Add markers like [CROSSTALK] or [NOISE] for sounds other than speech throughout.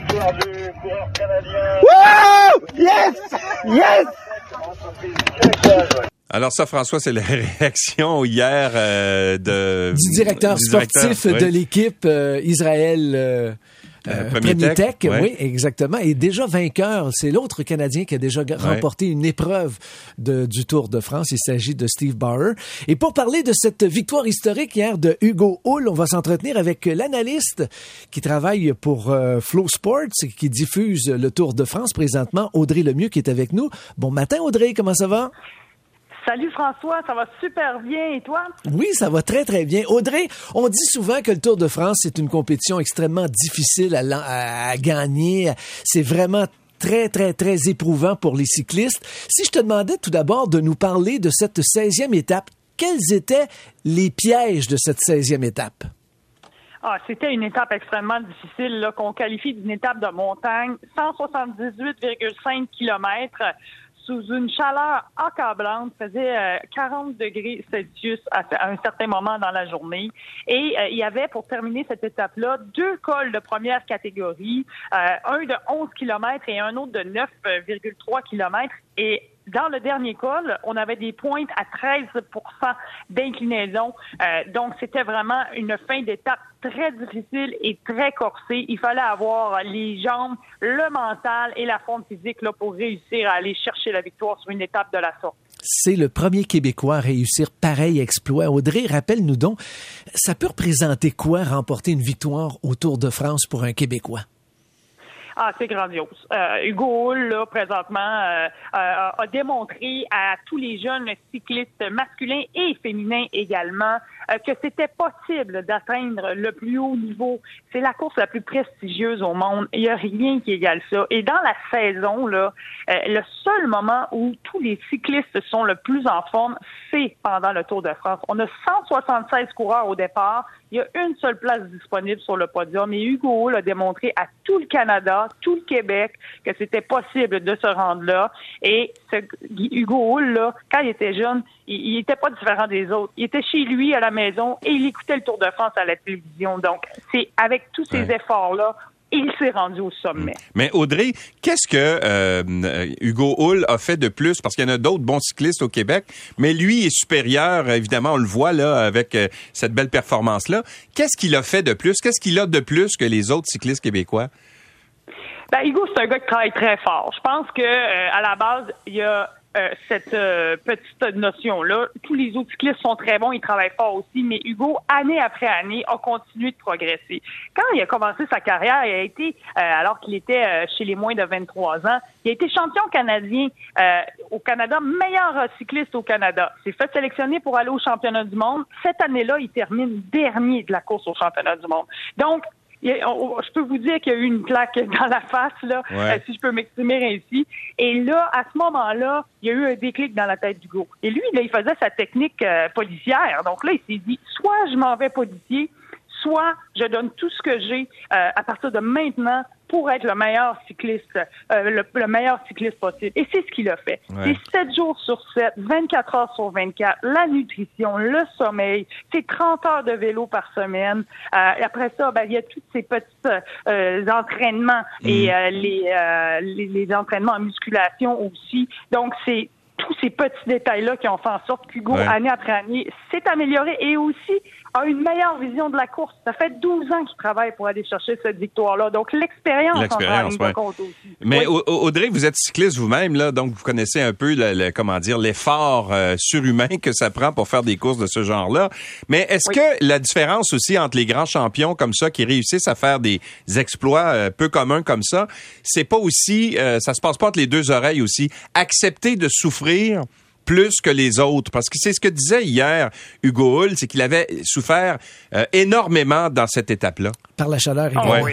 victoire du coureur canadien. Wow! Yes! Yes! Alors ça, François, c'est la [LAUGHS] réaction hier euh, de du directeur du directeur, sportif oui. de l'équipe euh, Israël. euh, Euh, euh, Premier Premier Tech, Tech, ouais. oui, exactement. Et déjà vainqueur, c'est l'autre Canadien qui a déjà remporté une épreuve de, du Tour de France. Il s'agit de Steve Bauer. Et pour parler de cette victoire historique hier de Hugo Hull, on va s'entretenir avec l'analyste qui travaille pour euh, Flow Sports, qui diffuse le Tour de France présentement, Audrey Lemieux, qui est avec nous. Bon matin, Audrey, comment ça va? Salut François, ça va super bien et toi? Oui, ça va très, très bien. Audrey, on dit souvent que le Tour de France, c'est une compétition extrêmement difficile à, lan- à- à gagner. C'est vraiment très, très, très éprouvant pour les cyclistes. Si je te demandais tout d'abord de nous parler de cette 16e étape, quels étaient les pièges de cette 16e étape? Ah, c'était une étape extrêmement difficile qu'on qualifie d'une étape de montagne, 178,5 kilomètres sous une chaleur accablante, faisait euh, 40 degrés Celsius à, un certain moment dans la journée. Et euh, il y avait, pour terminer cette étape-là, deux cols de première catégorie, euh, un de 11 kilomètres et un autre de 9,3 kilomètres. Et dans le dernier col, on avait des pointes à 13% d'inclinaison. Euh, donc, c'était vraiment une fin d'étape très difficile et très corsée. Il fallait avoir les jambes, le mental et la forme physique là, pour réussir à aller chercher la victoire sur une étape de la sorte. C'est le premier Québécois à réussir pareil exploit. Audrey, rappelle-nous donc, ça peut représenter quoi remporter une victoire au Tour de France pour un Québécois? Ah, c'est grandiose. Euh, Hugo Hull, là, présentement, euh, euh, a démontré à tous les jeunes cyclistes masculins et féminins également que c'était possible d'atteindre le plus haut niveau. C'est la course la plus prestigieuse au monde. Il n'y a rien qui égale ça. Et dans la saison, là, euh, le seul moment où tous les cyclistes sont le plus en forme, c'est pendant le Tour de France. On a 176 coureurs au départ. Il y a une seule place disponible sur le podium et Hugo Hull a démontré à tout le Canada, tout le Québec, que c'était possible de se rendre là. Et Hugo Hull, là, quand il était jeune, il n'était pas différent des autres. Il était chez lui à la maison et il écoutait le Tour de France à la télévision. Donc, c'est avec tous ces Ouais. efforts-là, il s'est rendu au sommet. Mais Audrey, qu'est-ce que euh, Hugo Hull a fait de plus? Parce qu'il y en a d'autres bons cyclistes au Québec, mais lui est supérieur, évidemment, on le voit là avec euh, cette belle performance-là. Qu'est-ce qu'il a fait de plus? Qu'est-ce qu'il a de plus que les autres cyclistes québécois? Ben, Hugo, c'est un gars qui travaille très fort. Je pense que euh, à la base, il y a euh, cette euh, petite notion-là. Tous les autres cyclistes sont très bons, ils travaillent fort aussi, mais Hugo, année après année, a continué de progresser. Quand il a commencé sa carrière, il a été, euh, alors qu'il était euh, chez les moins de 23 ans, il a été champion canadien euh, au Canada, meilleur cycliste au Canada. S'est fait sélectionner pour aller au championnat du monde. Cette année-là, il termine dernier de la course au championnat du monde. Donc, je peux vous dire qu'il y a eu une claque [LAUGHS] dans la face, là, Ouais. euh, si je peux m'exprimer ainsi. Et là, à ce moment-là, il y a eu un déclic dans la tête d'Hugo. Et lui, là, il faisait sa technique euh, policière. Donc là, il s'est dit, soit je m'en vais policier, soit je donne tout ce que j'ai euh, à partir de maintenant pour être le meilleur cycliste, euh, le, le meilleur cycliste possible. Et c'est ce qu'il a fait. Ouais. C'est 7 jours sur 7, 24 heures sur 24, la nutrition, le sommeil, c'est 30 heures de vélo par semaine. Euh, et après ça, ben, il y a tous ces petits euh, entraînements et euh, les, euh, les, les entraînements en musculation aussi. Donc, c'est tous ces petits détails-là qui ont fait en sorte qu'Hugo, Ouais. année après année, s'est amélioré et aussi a une meilleure vision de la course. Ça fait 12 ans qu'il travaille pour aller chercher cette victoire-là. Donc, l'expérience en ouais. compte aussi. Mais Oui. Audrey, vous êtes cycliste vous-même, là, donc vous connaissez un peu le, le- comment dire l'effort euh, surhumain que ça prend pour faire des courses de ce genre-là. Mais est-ce Oui. que la différence aussi entre les grands champions comme ça qui réussissent à faire des exploits euh, peu communs comme ça, c'est pas aussi, euh, ça se passe pas entre les deux oreilles aussi, accepter de souffrir plus que les autres. Parce que c'est ce que disait hier Hugo Hull, c'est qu'il avait souffert euh, énormément dans cette étape-là. Par la chaleur Ah également. Ouais. oui.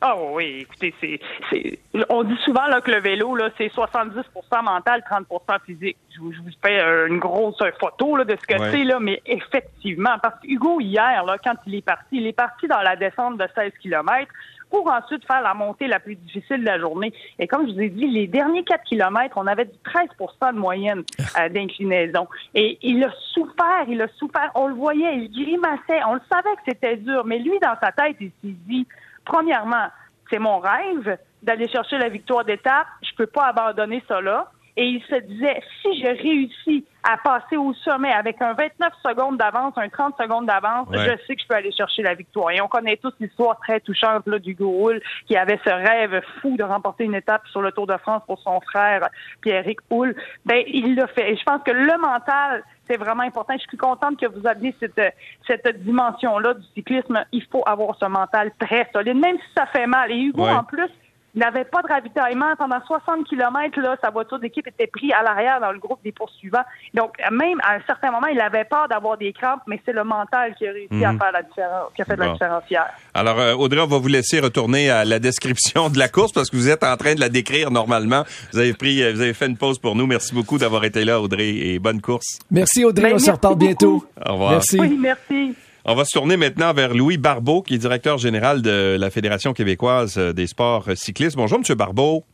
Ah oui, écoutez, c'est, c'est, on dit souvent là, que le vélo, là, c'est 70% mental, 30% physique. Je vous, je vous fais une grosse photo là, de ce que Ouais. c'est, là, mais effectivement, parce que Hugo, hier, là, quand il est parti, il est parti dans la descente de 16 km pour ensuite faire la montée la plus difficile de la journée. Et comme je vous ai dit, les derniers 4 km, on avait du 13% de moyenne euh, d'inclinaison. Et il a souffert, il a souffert. On le voyait, il grimaçait. On le savait que c'était dur. Mais lui, dans sa tête, il s'est dit, premièrement, c'est mon rêve d'aller chercher la victoire d'étape. Je peux pas abandonner ça là. Et il se disait, si je réussis à passer au sommet avec un 29 secondes d'avance, un 30 secondes d'avance, Ouais. je sais que je peux aller chercher la victoire. Et on connaît tous l'histoire très touchante là, du Houle qui avait ce rêve fou de remporter une étape sur le Tour de France pour son frère Pierrick Houle. Ben, il l'a fait. Et je pense que le mental, c'est vraiment important. Je suis contente que vous aviez cette, cette dimension-là du cyclisme. Il faut avoir ce mental très solide, même si ça fait mal. Et Hugo, Ouais. en plus, n'avait pas de ravitaillement. Pendant 60 km, là, sa voiture d'équipe était prise à l'arrière dans le groupe des poursuivants. Donc, même à un certain moment, il avait peur d'avoir des crampes, mais c'est le mental qui a réussi à faire la différence, qui a fait Bon. la différence hier. Alors, euh, Audrey, on va vous laisser retourner à la description de la course parce que vous êtes en train de la décrire normalement. Vous avez pris, euh, vous avez fait une pause pour nous. Merci beaucoup d'avoir été là, Audrey, et bonne course. Merci Audrey, Ben, on se reparle bientôt. Au revoir. Merci. Oui, merci. On va se tourner maintenant vers Louis Barbeau, qui est directeur général de la Fédération québécoise euh, des sports euh, cyclistes. Bonjour, Monsieur Barbeau.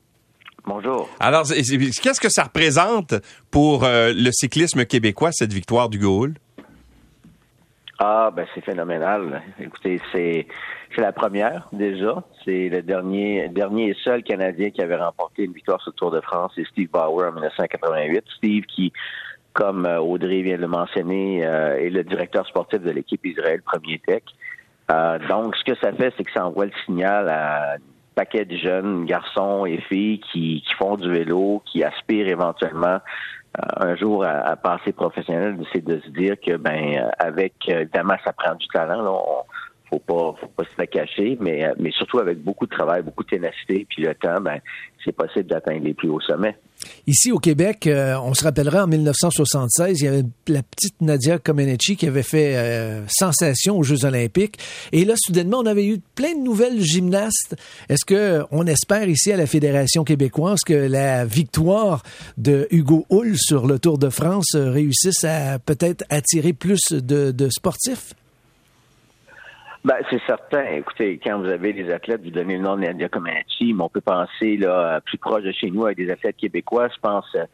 Bonjour. Alors, qu'est-ce que ça représente pour euh, le cyclisme québécois, cette victoire du Gaulle? Ah, ben c'est phénoménal. Écoutez, c'est c'est la première déjà. C'est le dernier dernier et seul Canadien qui avait remporté une victoire sur le Tour de France, c'est Steve Bauer en 1988. Steve qui, comme euh, Audrey vient de le mentionner, euh, est le directeur sportif de l'équipe Israël Premier Tech. Euh, donc, ce que ça fait, c'est que ça envoie le signal à un paquet de jeunes garçons et filles qui, qui font du vélo, qui aspirent éventuellement euh, un jour à, à passer professionnel, c'est de se dire que ben euh, avec euh, évidemment ça prend du talent, là, faut pas faut pas se la cacher, mais mais surtout avec beaucoup de travail, beaucoup de ténacité, puis le temps, ben c'est possible d'atteindre les plus hauts sommets. Ici au Québec, euh, on se rappellera en 1976, il y avait la petite Nadia Comaneci qui avait fait euh, sensation aux Jeux Olympiques. Et là, soudainement, on avait eu plein de nouvelles gymnastes. Est-ce que on espère ici à la Fédération québécoise que la victoire de Hugo Hull sur le Tour de France euh, réussisse à peut-être attirer plus de, de sportifs? Ben, c'est certain. Écoutez, quand vous avez des athlètes, vous donnez le nom de Nadia Comaneci, mais on peut penser là plus proche de chez nous avec des athlètes québécois. Je pense euh,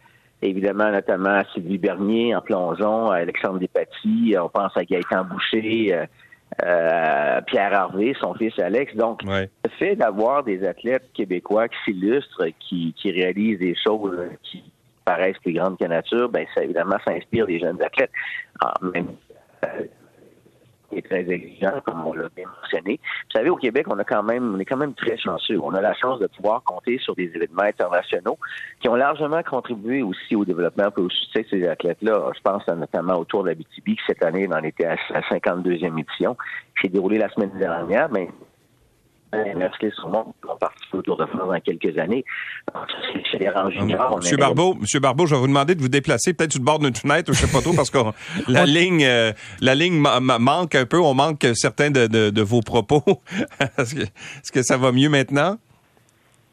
évidemment notamment à Sylvie Bernier en plongeon, à Alexandre Despatie, on pense à Gaëtan Boucher, euh, euh, Pierre Harvey, son fils Alex. Donc, Ouais. le fait d'avoir des athlètes québécois qui s'illustrent, qui, qui réalisent des choses euh, qui paraissent plus grandes que nature, ben ça évidemment ça inspire des jeunes athlètes. En même euh, très exigeant, comme on l'a bien mentionné. Vous savez, au Québec, on est quand même très chanceux. On a la chance de pouvoir compter sur des événements internationaux qui ont largement contribué aussi au développement et au succès de ces athlètes-là. Je pense notamment au Tour de la BTB, qui cette année en était à sa 52e édition, qui s'est déroulé la semaine dernière, mais Merci sur monde qui vont participer au Tour de France dans quelques années. Les rangs juniors, on Monsieur Barbeau, Monsieur Barbeau, je vais vous demander de vous déplacer peut-être sur le bord d'une fenêtre, ou je sais pas trop, parce que [LAUGHS] la ligne, euh, la ligne ma- ma- manque un peu. On manque certains de, de, de vos propos. [LAUGHS] est-ce, que, est-ce que ça va mieux maintenant?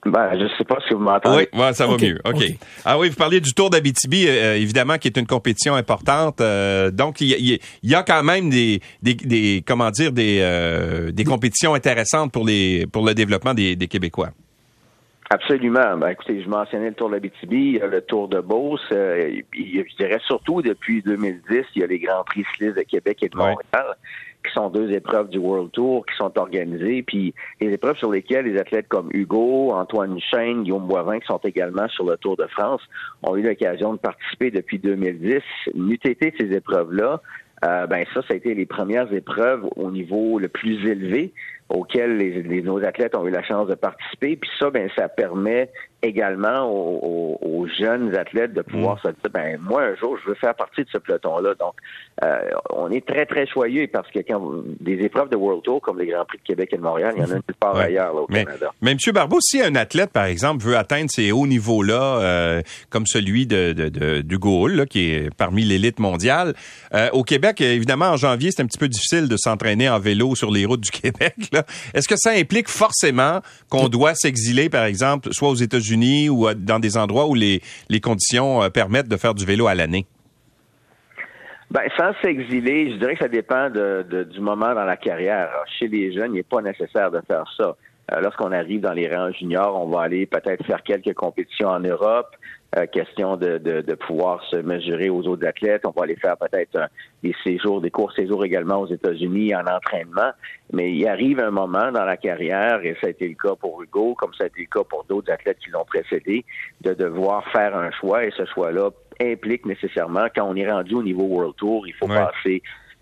Ben, je sais pas si vous m'entendez. Oui, ouais, ça va mieux. OK. ok. Ah oui, vous parliez du Tour d'Abitibi, euh, évidemment, qui est une compétition importante. euh, donc, il y, a- y quand même des, des, des- comment dire, des, euh, des compétitions intéressantes pour les pour le développement des, des Québécois. Absolument. Ben, écoutez, je mentionnais le Tour de la BTB, le Tour de Beauce. euh, je dirais surtout depuis 2010, il y a les Grands Prix cyclistes de Québec et de. Montréal, qui sont deux épreuves du World Tour qui sont organisées. Puis les épreuves sur lesquelles les athlètes comme Hugo, Antoine Chêne, Guillaume Boivin, qui sont également sur le Tour de France, ont eu l'occasion de participer depuis 2010. N'eût été ces épreuves-là, euh, ben ça, ça a été les premières épreuves au niveau le plus élevé auxquelles les, les- nos athlètes ont eu la chance de participer. Puis ça, ben ça permet également aux, aux- aux jeunes athlètes de pouvoir se dire, ben moi un jour, je veux faire partie de ce peloton-là. Donc, euh, on est très très choyeux parce que quand vous- des épreuves de World Tour comme les Grands Prix de Québec et de Montréal, il y en a une part Ouais. ailleurs là, au Mais, Canada. mais M. Barbeau, si un athlète, par exemple, veut atteindre ces hauts niveaux-là, euh, comme celui de, de, de- d'Hugo Hull, là, qui est parmi l'élite mondiale, euh, au Québec, évidemment, en janvier, c'est un petit peu difficile de s'entraîner en vélo sur les routes du [LAUGHS] Québec. là. Est-ce que ça implique forcément qu'on doit s'exiler, par exemple, soit aux États-Unis ou dans des endroits où les, les conditions euh, permettent de faire du vélo à l'année? Ben, sans s'exiler, je dirais que ça dépend de, du moment dans la carrière. Chez les jeunes, il n'est pas nécessaire de faire ça. Euh, lorsqu'on arrive dans les rangs juniors, on va aller peut-être faire quelques compétitions en Europe. Euh, question de, de, pouvoir se mesurer aux autres athlètes. On va aller faire peut-être des séjours, des courts séjours également aux États-Unis en entraînement. Mais il arrive un moment dans la carrière, et ça a été le cas pour Hugo, comme ça a été le cas pour d'autres athlètes qui l'ont précédé, de devoir faire un choix et ce choix-là implique nécessairement, quand on est rendu au niveau World Tour, il faut passer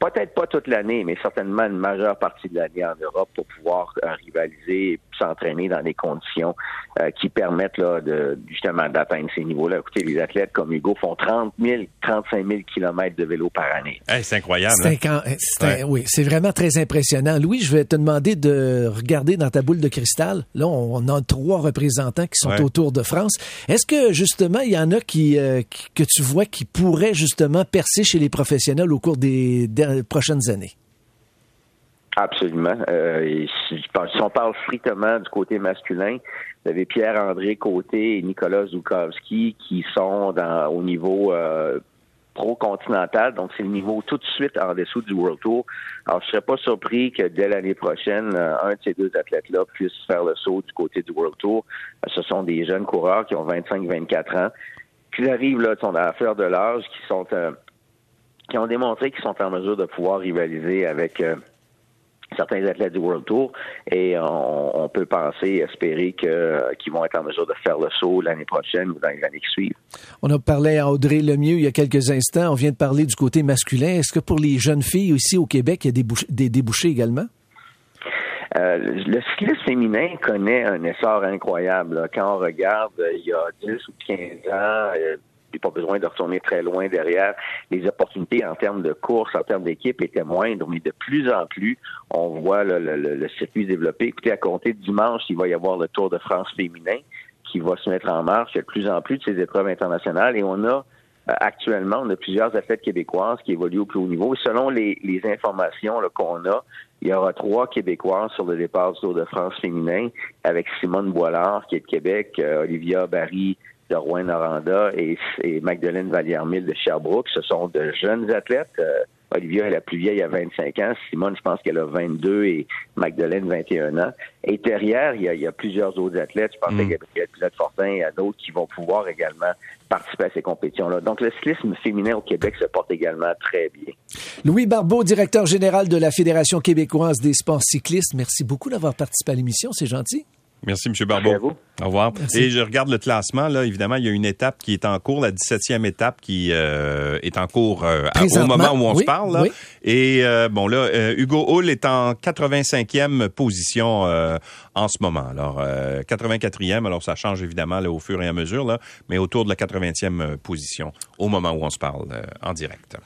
peut-être pas toute l'année, mais certainement une majeure partie de l'année en Europe pour pouvoir euh, rivaliser et s'entraîner dans des conditions euh, qui permettent là, de, justement d'atteindre ces niveaux-là. Écoutez, les athlètes comme Hugo font 30 000, 35 000 kilomètres de vélo par année. c'est incroyable. Hein? Oui, c'est vraiment très impressionnant. Louis, je vais te demander de regarder dans ta boule de cristal. Là, on a trois représentants qui sont autour de France. Est-ce que justement, il y en a qui, euh, que tu vois qui pourraient justement percer chez les professionnels au cours des dernières prochaines années. Absolument. Euh, si, on parle strictement du côté masculin, vous avez Pierre-André Côté et Nicolas Zukowski qui sont au niveau euh, pro-continental, donc c'est le niveau tout de suite en dessous du World Tour. Alors, je serais pas surpris que dès l'année prochaine, euh, un de ces deux athlètes-là puisse faire le saut du côté du World Tour. Ce sont des jeunes coureurs qui ont 25-24 ans, qui arrivent là, sont à faire de l'âge, qui sont qui ont démontré qu'ils sont en mesure de pouvoir rivaliser avec euh, certains athlètes du World Tour et on, peut penser, espérer que, qu'ils vont être en mesure de faire le saut l'année prochaine ou dans les années qui suivent. On a parlé à Audrey Lemieux il y a quelques instants. On vient de parler du côté masculin. Est-ce que pour les jeunes filles aussi au Québec, il y a des, des débouchés également? Euh, le cyclisme féminin connaît un essor incroyable. Quand on regarde il y a 10 ou 15 ans, euh, pas besoin de retourner très loin derrière. Les opportunités en termes de course, en termes d'équipe étaient moindres, mais de plus en plus, on voit le, le, circuit se développer. Écoutez, à compter dimanche, il va y avoir le Tour de France féminin qui va se mettre en marche. Il y a de plus en plus de ces épreuves internationales et on a euh, actuellement, on a plusieurs athlètes québécoises qui évoluent au plus haut niveau. selon les, informations qu'on a, il y aura trois Québécoises sur le départ du Tour de France féminin, avec Simone Boilard, qui est de Québec, euh, Olivia Barry de Rouen-Noranda et, Magdalene Vallière-Mille de Sherbrooke. Ce sont de jeunes athlètes. Euh, Olivia est la plus vieille à 25 ans. Simone, je pense qu'elle a 22 et Magdalene 21 ans. Et derrière, il y a, plusieurs autres athlètes. Je pense mm. à Gabriel Pilote-Fortin et à d'autres qui vont pouvoir également participer à ces compétitions-là. Donc, le cyclisme féminin au Québec se porte également très bien. Louis Barbeau, directeur général de la Fédération québécoise des sports cyclistes. Merci beaucoup d'avoir participé à l'émission. C'est gentil. Merci, M. Barbeau. Au revoir. Et je regarde le classement. Là, évidemment, il y a une étape qui est en cours, la 17e étape qui euh, est en cours euh, au moment où on se parle. Là. Et euh, bon, là, Hugo Hull est en 85e position en ce moment. Alors, 84e, alors ça change évidemment là, au fur et à mesure, là, mais autour de la 80e position au moment où on se parle en direct.